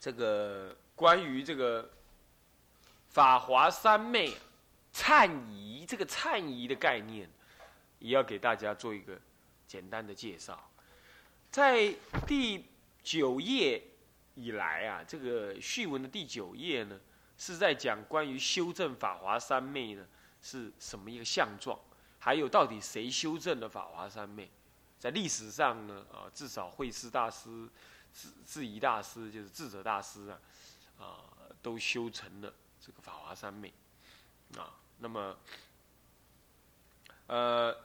这个关于这个法华三昧忏仪这个忏仪的概念，也要给大家做一个简单的介绍。在第九页以来啊，这个序文的第九页呢，是在讲关于修正法华三昧呢是什么一个相状，还有到底谁修正了法华三昧？在历史上呢，啊，至少慧师大师、智智仪大师，就是智者大师啊，啊，都修成了这个法华三昧，啊，那么，呃，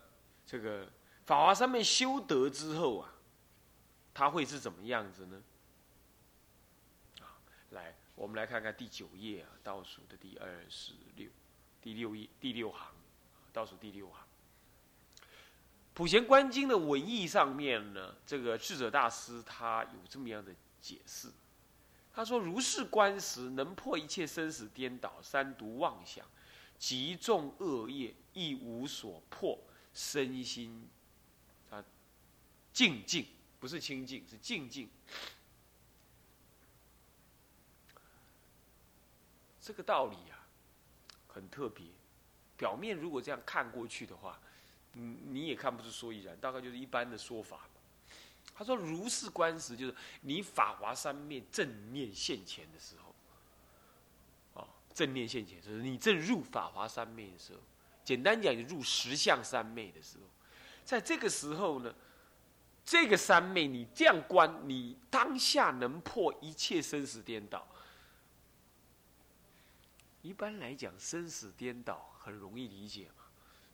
这个法华三昧修得之后啊，它会是怎么样子呢？啊，来，我们来看看第九页啊，倒数的第二十六，第六页第六行，倒数第六行。普贤观经的文义上面呢，这个智者大师他有这么样的解释，他说：如是观时，能破一切生死颠倒、三毒妄想、极重恶业，亦无所破，身心啊静静，不是清净，是静静。这个道理啊，很特别。表面如果这样看过去的话。你你也看不出所以然，大概就是一般的说法他说：“如是观时，就是你法华三昧正念现前的时候，哦，正念现前就是你正入法华三昧的时候。简单讲，就入实相三昧的时候，在这个时候呢，这个三昧你这样观，你当下能破一切生死颠倒。一般来讲，生死颠倒很容易理解嘛。”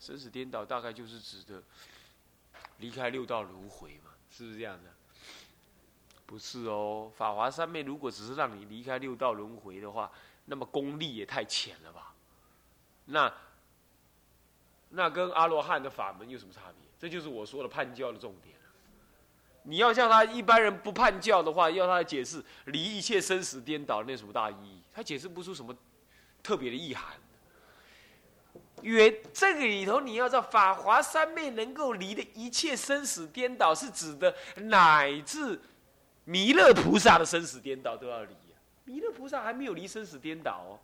生死颠倒大概就是指的离开六道轮回嘛，是不是这样的？不是哦，法华三昧如果只是让你离开六道轮回的话，那么功力也太浅了吧？那那跟阿罗汉的法门有什么差别？这就是我说的叛教的重点你要叫他一般人不叛教的话，要他解释离一切生死颠倒，那有什么大意义？他解释不出什么特别的意涵。原这个里头，你要知道，法华三昧能够离的一切生死颠倒，是指的乃至弥勒菩萨的生死颠倒都要离呀。弥勒菩萨还没有离生死颠倒哦，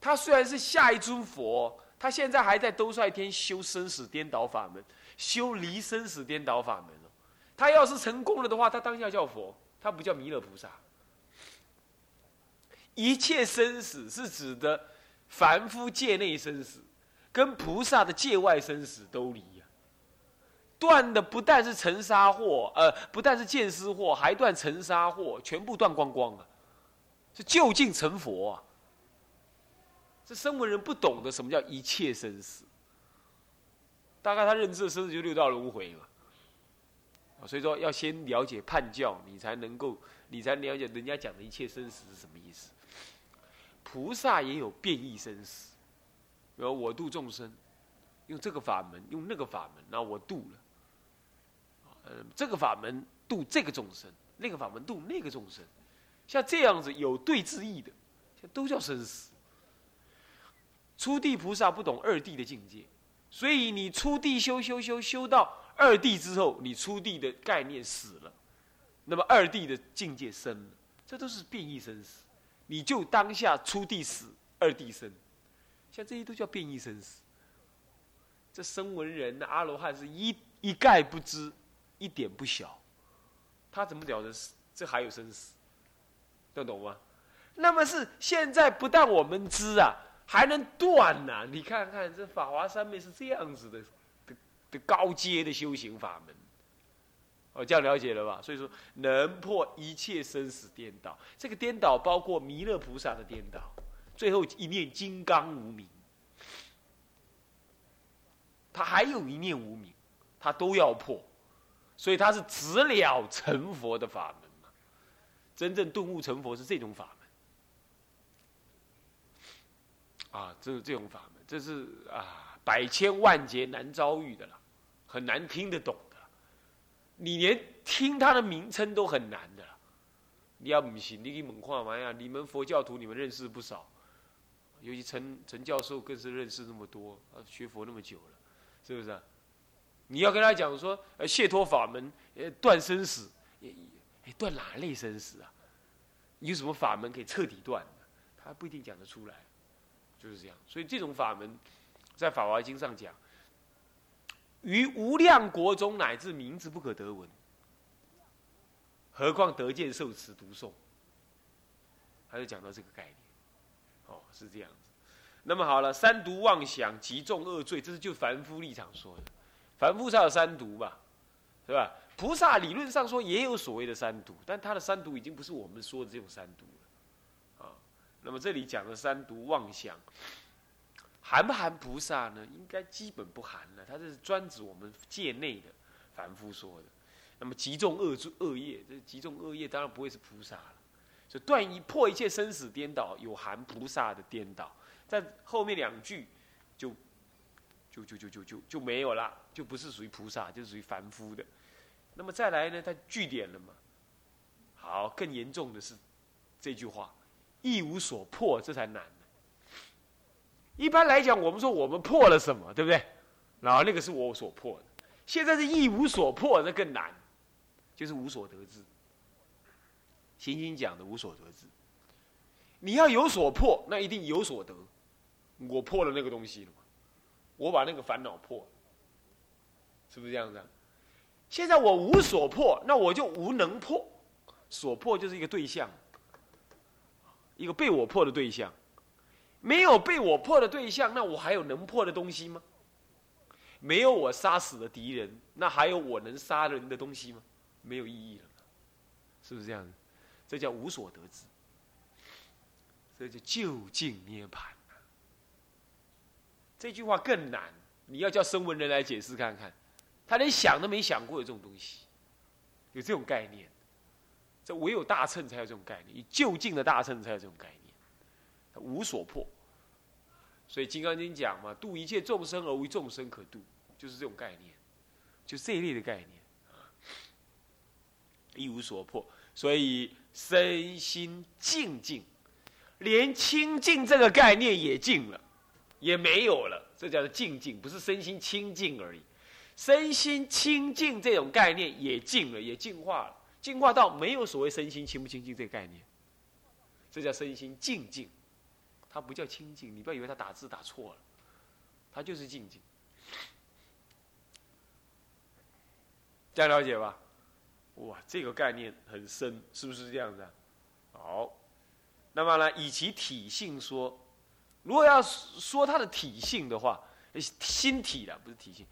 他虽然是下一尊佛，他现在还在兜率天修生死颠倒法门，修离生死颠倒法门哦。他要是成功了的话，他当下叫佛，他不叫弥勒菩萨。一切生死是指的凡夫界内生死。跟菩萨的界外生死都离呀，断的不但是尘沙祸，呃，不但是见思祸，还断尘沙祸，全部断光光啊！是就近成佛啊！这声闻人不懂得什么叫一切生死，大概他认知的生死就六道轮回嘛。所以说要先了解叛教，你才能够，你才了解人家讲的一切生死是什么意思。菩萨也有变异生死。比如我度众生，用这个法门，用那个法门，那我度了。呃，这个法门度这个众生，那个法门度那个众生，像这样子有对之意的，都叫生死。初地菩萨不懂二地的境界，所以你初地修修修修到二地之后，你初地的概念死了，那么二地的境界生了，这都是变异生死。你就当下初地死，二地生。像这些都叫变异生死。这声闻人的阿罗汉是一一概不知，一点不晓，他怎么了得这还有生死？听懂吗？那么是现在不但我们知啊，还能断呐！你看看这法华三昧是这样子的的的高阶的修行法门。哦，这样了解了吧？所以说能破一切生死颠倒，这个颠倒包括弥勒菩萨的颠倒。最后一念金刚无名，他还有一念无名，他都要破，所以他是直了成佛的法门嘛。真正顿悟成佛是这种法门，啊，这是这种法门，这是啊百千万劫难遭遇的了，很难听得懂的，你连听他的名称都很难的了。你要不信，你给猛看嘛呀？你们佛教徒，你们认识不少。尤其陈陈教授更是认识那么多，啊，学佛那么久了，是不是？啊你要跟他讲说，呃，解脱法门，呃，断生死，断哪类生死啊？有什么法门可以彻底断的？他不一定讲得出来，就是这样。所以这种法门，在《法华经》上讲，于无量国中乃至名字不可得闻，何况得见受持读诵，他就讲到这个概念。哦，是这样子。那么好了，三毒妄想极重恶罪，这是就凡夫立场说的。凡夫才有三毒吧，是吧？菩萨理论上说也有所谓的三毒，但他的三毒已经不是我们说的这种三毒了，啊。那么这里讲的三毒妄想，含不含菩萨呢？应该基本不含了，它是专指我们界内的凡夫说的。那么极重恶罪恶业，这极重恶业当然不会是菩萨了。就断一破一切生死颠倒，有含菩萨的颠倒。在后面两句，就，就就就就就就没有了，就不是属于菩萨，就是属于凡夫的。那么再来呢？他据点了嘛？好，更严重的是这句话：一无所破，这才难。一般来讲，我们说我们破了什么，对不对？然后那个是我所破的。现在是一无所破，那更难，就是无所得知。行经讲的无所得知，你要有所破，那一定有所得。我破了那个东西了嘛？我把那个烦恼破了，是不是这样子？现在我无所破，那我就无能破。所破就是一个对象，一个被我破的对象。没有被我破的对象，那我还有能破的东西吗？没有我杀死的敌人，那还有我能杀人的东西吗？没有意义了，是不是这样子？这叫无所得知，这叫就近涅槃。这句话更难，你要叫声闻人来解释看看，他连想都没想过有这种东西，有这种概念，这唯有大乘才有这种概念，以就近的大乘才有这种概念，无所破。所以《金刚经》讲嘛，度一切众生而无众生可度，就是这种概念，就这一类的概念，一无所破。所以身心静静，连清净这个概念也静了。也没有了，这叫做静静，不是身心清净而已。身心清净这种概念也净了，也进化了，进化到没有所谓身心清不清净这个概念。这叫身心静静，它不叫清净。你不要以为他打字打错了，它就是静静。这样了解吧？哇，这个概念很深，是不是这样子啊？好，那么呢，以其体性说。如果要说它的体性的话，心体的不是体性，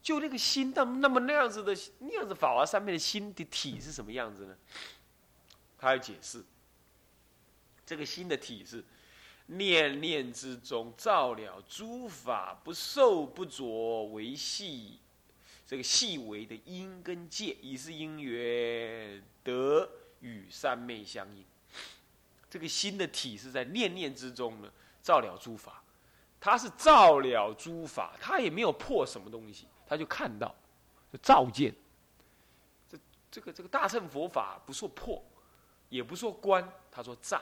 就那个心，那那么那样子的那样子法华上面的心的体是什么样子呢？他要解释，这个心的体是念念之中照了诸法不受不着为细，这个细微的因跟界，已是因缘得与三昧相应。这个心的体是在念念之中呢。照了诸法，他是照了诸法，他也没有破什么东西，他就看到，就照见。这这个这个大乘佛法不说破，也不说观，他说照，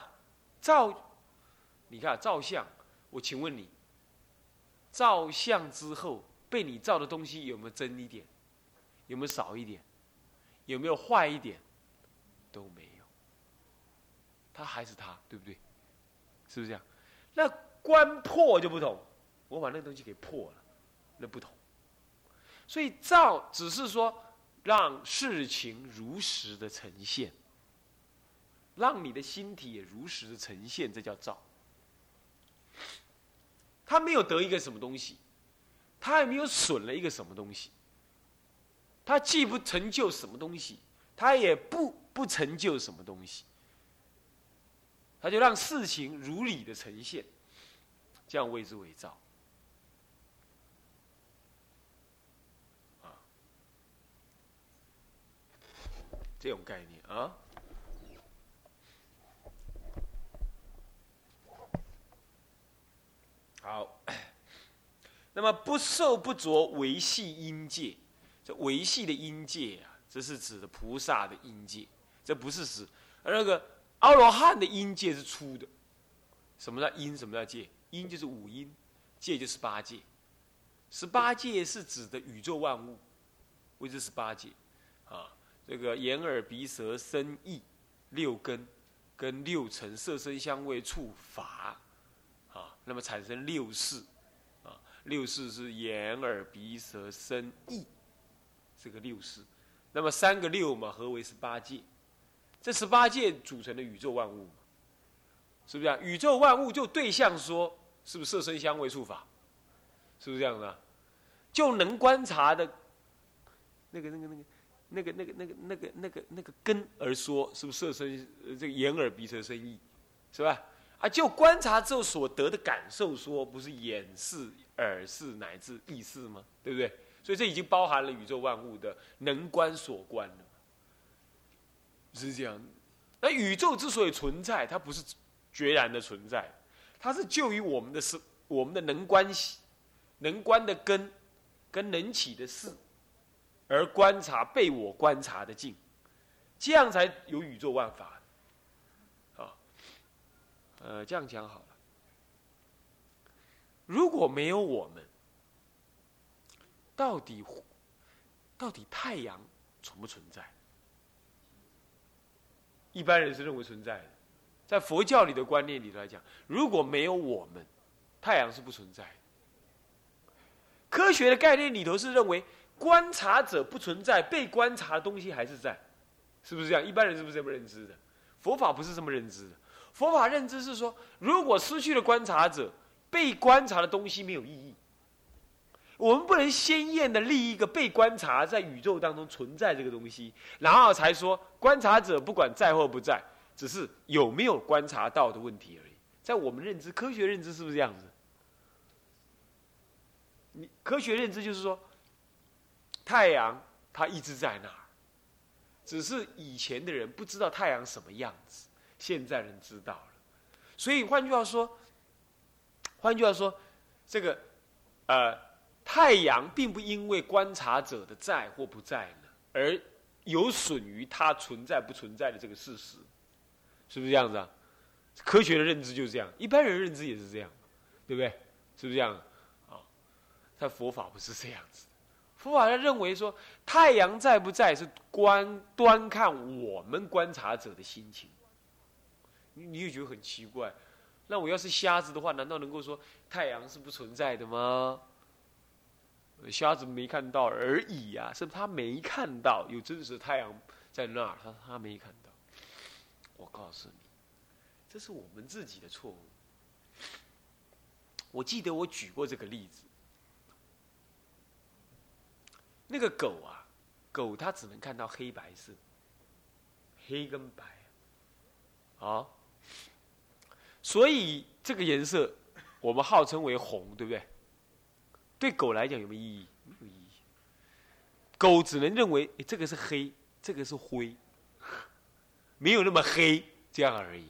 照。你看照相，我请问你，照相之后被你造的东西有没有增一点？有没有少一点？有没有坏一点？都没有。他还是他，对不对？是不是这样？那观破就不同，我把那个东西给破了，那不同。所以造只是说让事情如实的呈现，让你的心体也如实的呈现，这叫造。他没有得一个什么东西，他也没有损了一个什么东西。他既不成就什么东西，他也不不成就什么东西。他就让事情如理的呈现，这样谓之伪造。啊，这种概念啊。好，那么不受不着维系因界，这维系的因界啊，这是指的菩萨的因界，这不是指而那个。阿罗汉的音界是粗的，什么叫音？什么叫界？音就是五音，界就是八界。十八界是指的宇宙万物，谓之十八界。啊，这个眼耳鼻舌身意六根，跟六尘色身香味触法，啊，那么产生六识，六识是眼耳鼻舌身意，这个六识，那么三个六嘛，合为十八界，这十八界组成的宇宙万物，是不是啊？宇宙万物就对象说，是不是色身香味触法？是不是这样的？就能观察的，那个、那个、那个。那个、那个、那个、那个、那个、那个根而说，是不是色身？这个眼耳鼻舌身意，是吧？啊，就观察之后所得的感受说，不是眼视、耳视乃至意视吗？对不对？所以这已经包含了宇宙万物的能观所观了，是这样。那宇宙之所以存在，它不是决然的存在，它是就于我们的是我们的能观系、能观的根，跟能起的事。而观察被我观察的境，这样才有宇宙万法。啊，呃，这样讲好了。如果没有我们，到底到底太阳存不存在？一般人是认为存在的，在佛教里的观念里头来讲，如果没有我们，太阳是不存在。科学的概念里头是认为。观察者不存在，被观察的东西还是在，是不是这样？一般人是不是这么认知的？佛法不是这么认知的。佛法认知是说，如果失去了观察者，被观察的东西没有意义。我们不能鲜艳的立一个被观察在宇宙当中存在这个东西，然后才说观察者不管在或不在，只是有没有观察到的问题而已。在我们认知，科学认知是不是这样子？你科学认知就是说。太阳它一直在那儿，只是以前的人不知道太阳什么样子，现在人知道了。所以换句话说，换句话说，这个呃，太阳并不因为观察者的在或不在呢，而有损于它存在不存在的这个事实，是不是这样子啊？科学的认知就是这样，一般人认知也是这样，对不对？是不是这样？啊，但佛法不是这样子。佛法他认为说，太阳在不在是观端看我们观察者的心情。你你也觉得很奇怪，那我要是瞎子的话，难道能够说太阳是不存在的吗？瞎子没看到而已呀，是他没看到有真实的太阳在那儿，他他没看到。我告诉你，这是我们自己的错误。我记得我举过这个例子。那个狗啊，狗它只能看到黑白色，黑跟白，啊，所以这个颜色我们号称为红，对不对？对狗来讲有没有意义？没有意义。狗只能认为这个是黑，这个是灰，没有那么黑这样而已。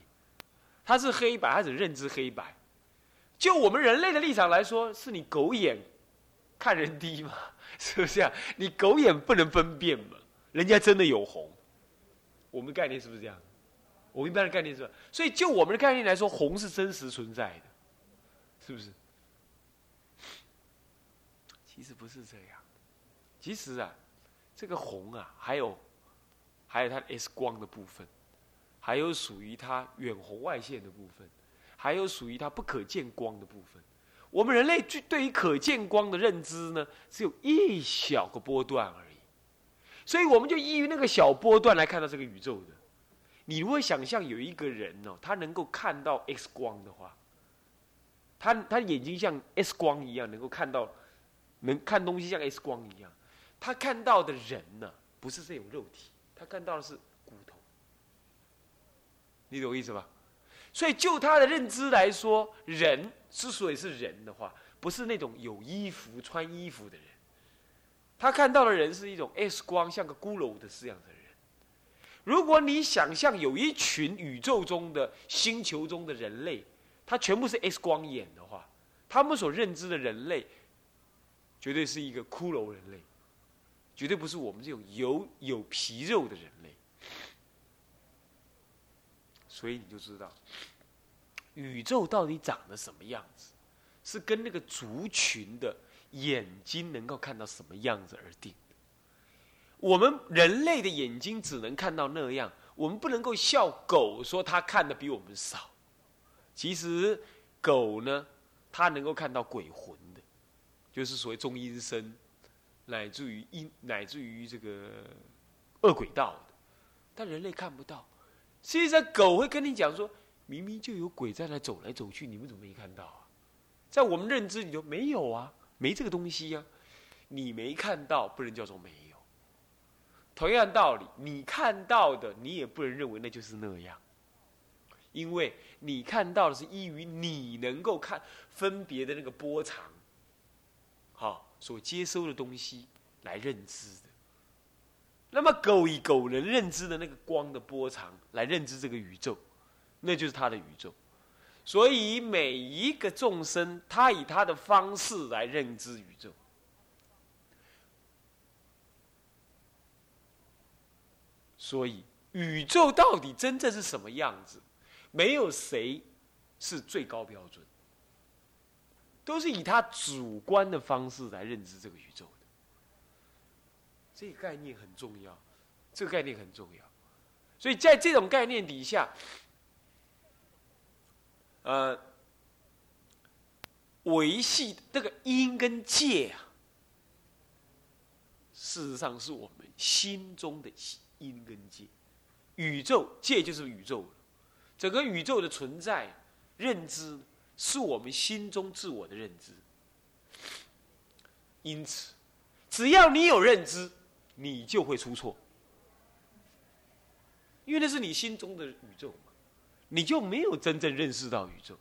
它是黑白，它只认知黑白。就我们人类的立场来说，是你狗眼看人低嘛？是不是啊？你狗眼不能分辨嘛？人家真的有红，我们概念是不是这样？我们一般的概念是，所以就我们的概念来说，红是真实存在的，是不是？其实不是这样，其实啊，这个红啊，还有还有它 X 光的部分，还有属于它远红外线的部分，还有属于它不可见光的部分。我们人类对对于可见光的认知呢，只有一小个波段而已，所以我们就依于那个小波段来看到这个宇宙的。你如果想象有一个人哦，他能够看到 X 光的话，他他眼睛像 X 光一样，能够看到，能看东西像 X 光一样，他看到的人呢，不是这种肉体，他看到的是骨头。你懂我意思吧？所以就他的认知来说，人。之所以是人的话，不是那种有衣服穿衣服的人，他看到的人是一种 X 光，像个骷髅的这样的人。如果你想象有一群宇宙中的星球中的人类，他全部是 X 光眼的话，他们所认知的人类，绝对是一个骷髅人类，绝对不是我们这种有有皮肉的人类。所以你就知道。宇宙到底长得什么样子，是跟那个族群的眼睛能够看到什么样子而定。我们人类的眼睛只能看到那样，我们不能够笑狗说它看的比我们少。其实狗呢，它能够看到鬼魂的，就是所谓中阴身，乃至于阴，乃至于这个恶鬼道的，但人类看不到。实际上，狗会跟你讲说，明明就有鬼在那走来走去，你们怎么没看到啊？在我们认知里头没有啊，没这个东西呀。你没看到，不能叫做没。同样道理，你看到的，你也不能认为那就是那样，因为你看到的是依于你能够看分别的那个波长，好所接收的东西来认知的。那么狗以狗能认知的那个光的波长来认知这个宇宙，那就是它的宇宙。所以每一个众生，他以他的方式来认知宇宙。所以，宇宙到底真正是什么样子？没有谁是最高标准，都是以他主观的方式来认知这个宇宙的。这个概念很重要，这个概念很重要。所以在这种概念底下，呃，维系这个因跟界啊，事实上是我们心中的心。因跟界，宇宙界就是宇宙。整个宇宙的存在认知，是我们心中自我的认知。因此，只要你有认知，你就会出错，因为那是你心中的宇宙嘛，你就没有真正认识到宇宙。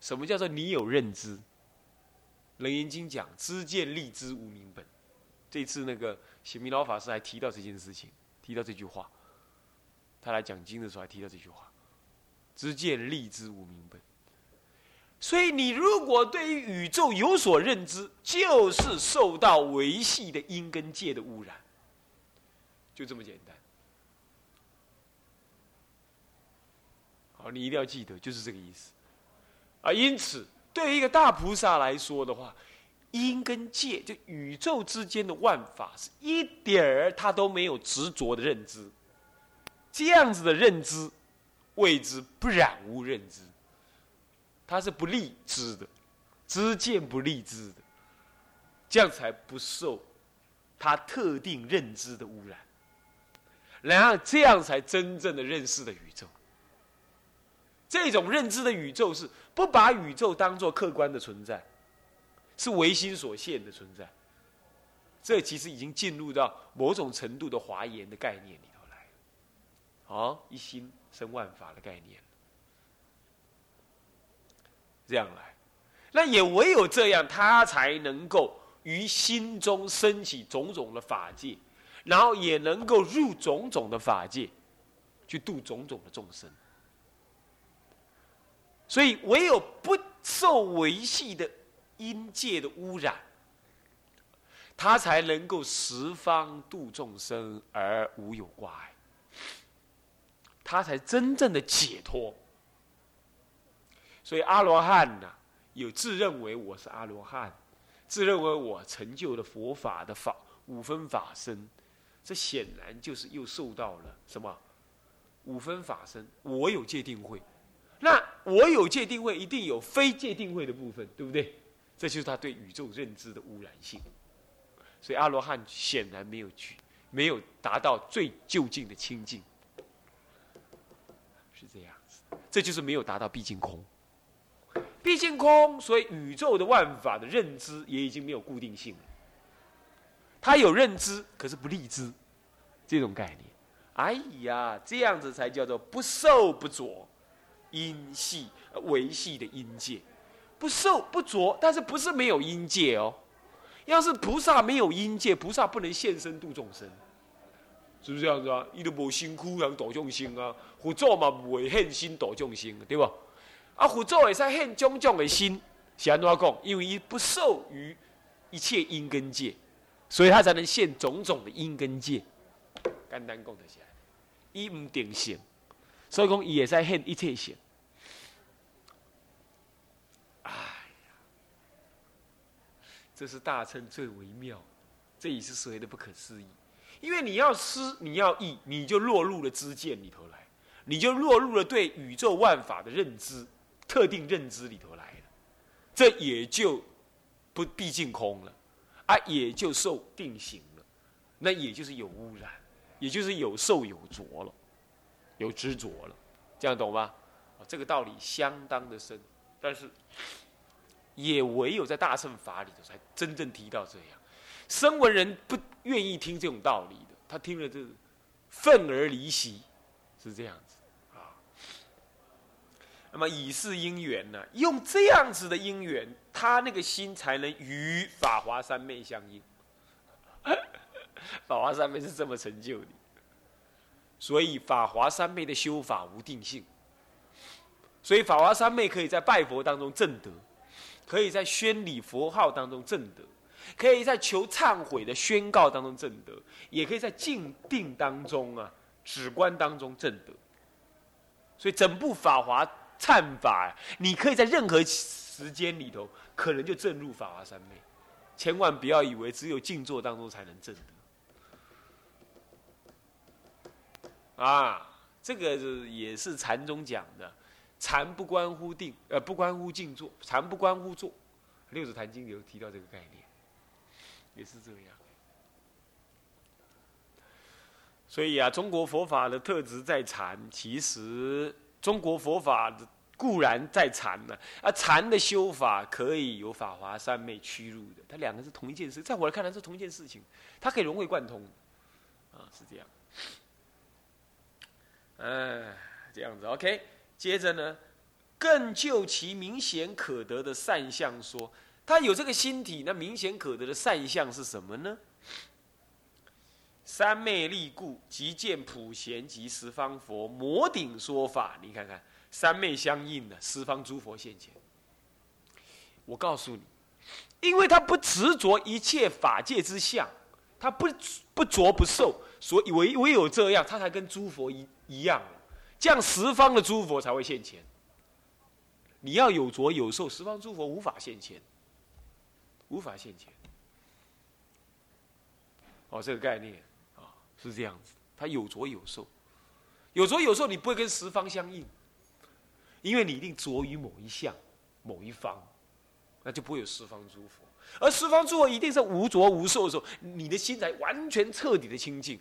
什么叫做你有认知？《楞严经》讲：“知见立知无明本。”这次那个显明老法师还提到这件事情，提到这句话。他来讲经的时候还提到这句话：“知见立知无明本。”所以，你如果对于宇宙有所认知，就是受到维系的因跟界的污染，就这么简单。好，你一定要记得，就是这个意思。啊，因此，对于一个大菩萨来说的话，因跟界，就宇宙之间的万法，是一点儿他都没有执着的认知。这样子的认知，谓之不染污认知。它是不立知的，知见不立知的，这样才不受他特定认知的污染。然后这样才真正的认识了宇宙。这种认知的宇宙是不把宇宙当做客观的存在。是唯心所现的存在，这其实已经进入到某种程度的华严的概念里头来，好，一心生万法的概念，这样来，那也唯有这样，他才能够于心中升起种种的法界，然后也能够入种种的法界，去度种种的众生。所以，唯有不受维系的。因界的污染，他才能够十方度众生而无有挂碍，他才真正的解脱。所以阿罗汉呐，有自认为我是阿罗汉，自认为我成就了佛法的法五分法身，这显然就是又受到了什么五分法身？我有界定会，那我有界定会，一定有非界定会的部分，对不对？这就是他对宇宙认知的污染性，所以阿罗汉显然没有去，没有达到最就近的清净，是这样子。这就是没有达到毕竟空，毕竟空，所以宇宙的万法的认知也已经没有固定性了。他有认知，可是不立知，这种概念。哎呀，这样子才叫做不受不着，因系维系的因界。不受不着，但是不是没有因界哦？要是菩萨没有因界，菩萨不能现身度众生，是不是这样子啊？伊都无辛苦人度众生啊，佛祖嘛不会现心度众生，对不？啊，佛祖会使现种种的心，是安怎讲？因为伊不受于一切因根界，所以他才能现种种的因根界。简单讲就是，伊唔定性，所以讲伊会使现一切性。这是大乘最微妙，这也是所谓的不可思议。因为你要思，你要意，你就落入了知见里头来，你就落入了对宇宙万法的认知、特定认知里头来了，这也就不毕竟空了，啊，也就受定型了，那也就是有污染，也就是有受有着了，有执着了，这样懂吗？这个道理相当的深，但是也唯有在大乘法里头才真正提到这样。声闻人不愿意听这种道理的，他听了就愤而离席，是这样子啊。那么以是因缘呢，用这样子的因缘，他那个心才能与法华三昧相应。法华三昧是这么成就的，所以法华三昧的修法无定性。所以法华三昧可以在拜佛当中证得，可以在宣礼佛号当中证得，可以在求忏悔的宣告当中证得，也可以在静定当中啊止观当中证得。所以整部法华忏法，你可以在任何时间里头，可能就证入法华三昧。千万不要以为只有静坐当中才能证得。啊，这个也是禅宗讲的。禅不关乎定，呃，不关乎静坐；禅不关乎坐。六祖坛经有提到这个概念，也是这样。所以啊，中国佛法的特质在禅。其实，中国佛法的固然在禅呢，啊，禅的修法可以有法华三昧屈入的，它两个是同一件事。在我来看来，是同一件事情，它可以融会贯通。啊，是这样。哎，这样子，OK。接着呢，更就其明显可得的善相说，他有这个心体，那明显可得的善相是什么呢？三昧力故，即见普贤及十方佛摩顶说法。你看看，三昧相应的十方诸佛现前。我告诉你，因为他不执着一切法界之相，他不不着不受，所以唯唯有这样，他才跟诸佛一一样。这样十方的诸佛才会现前。你要有着有受，十方诸佛无法现前，无法现前。哦，这个概念啊是这样子，他有着有受，有着有受，你不会跟十方相应，因为你一定着于某一项、某一方，那就不会有十方诸佛。而十方诸佛一定是无着无受的时候，你的心才完全彻底的清净，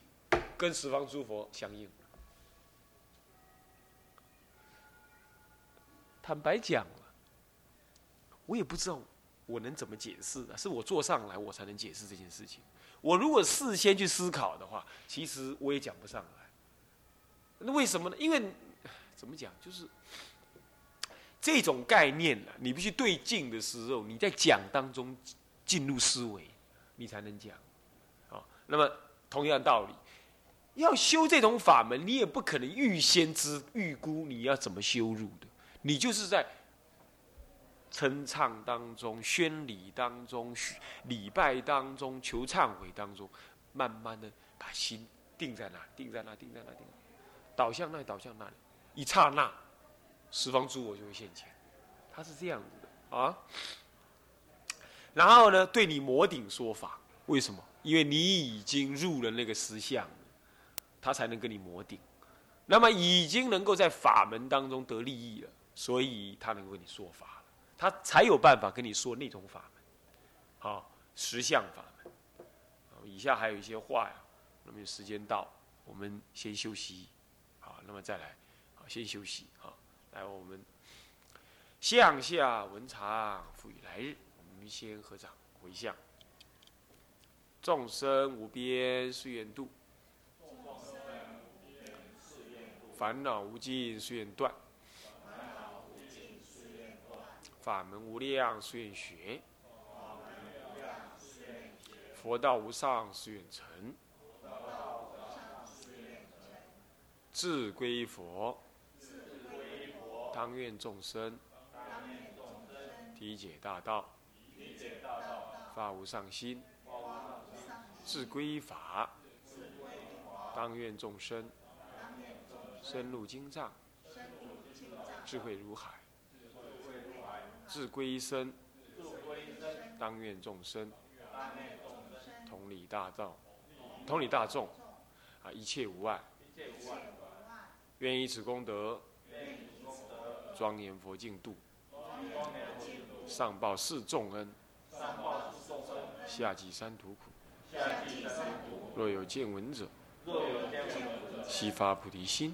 跟十方诸佛相应。坦白讲了，我也不知道我能怎么解释啊，是我坐上来我才能解释这件事情。我如果事先去思考的话，其实我也讲不上来。那为什么呢？因为怎么讲，就是这种概念呢，你必须对镜的时候，你在讲当中进入思维，你才能讲。啊，那么同样道理，要修这种法门，你也不可能预先知预估你要怎么修入的。你就是在称唱当中、宣礼当中、礼拜当中、求忏悔当中，慢慢的把心定在那，定在那，定在那，定，导向那，导向那里，一刹那，十方诸佛就会现前。他是这样子的啊。然后呢，对你摩顶说法，为什么？因为你已经入了那个实相，他才能跟你摩顶。那么已经能够在法门当中得利益了。所以他能够跟你说法了，他才有办法跟你说那种法门，好实相法门。以下还有一些话呀，那么时间到，我们先休息，好，那么再来，好，先休息，好，来我们向下文长赋予来日，我们先合掌回向，众生无边誓愿度，烦恼无尽誓愿断。法门无量，誓愿学；佛道无上，誓愿成。自归佛，当愿众生。理解大道，发无上心；自归法，当愿众生。深入经藏，智慧如海。自归身，当愿众生同理大道，同理大众，啊，一切无碍。愿以此功德，庄严佛净土，上报四重恩，下济三途苦。若有见闻者，悉发菩提心，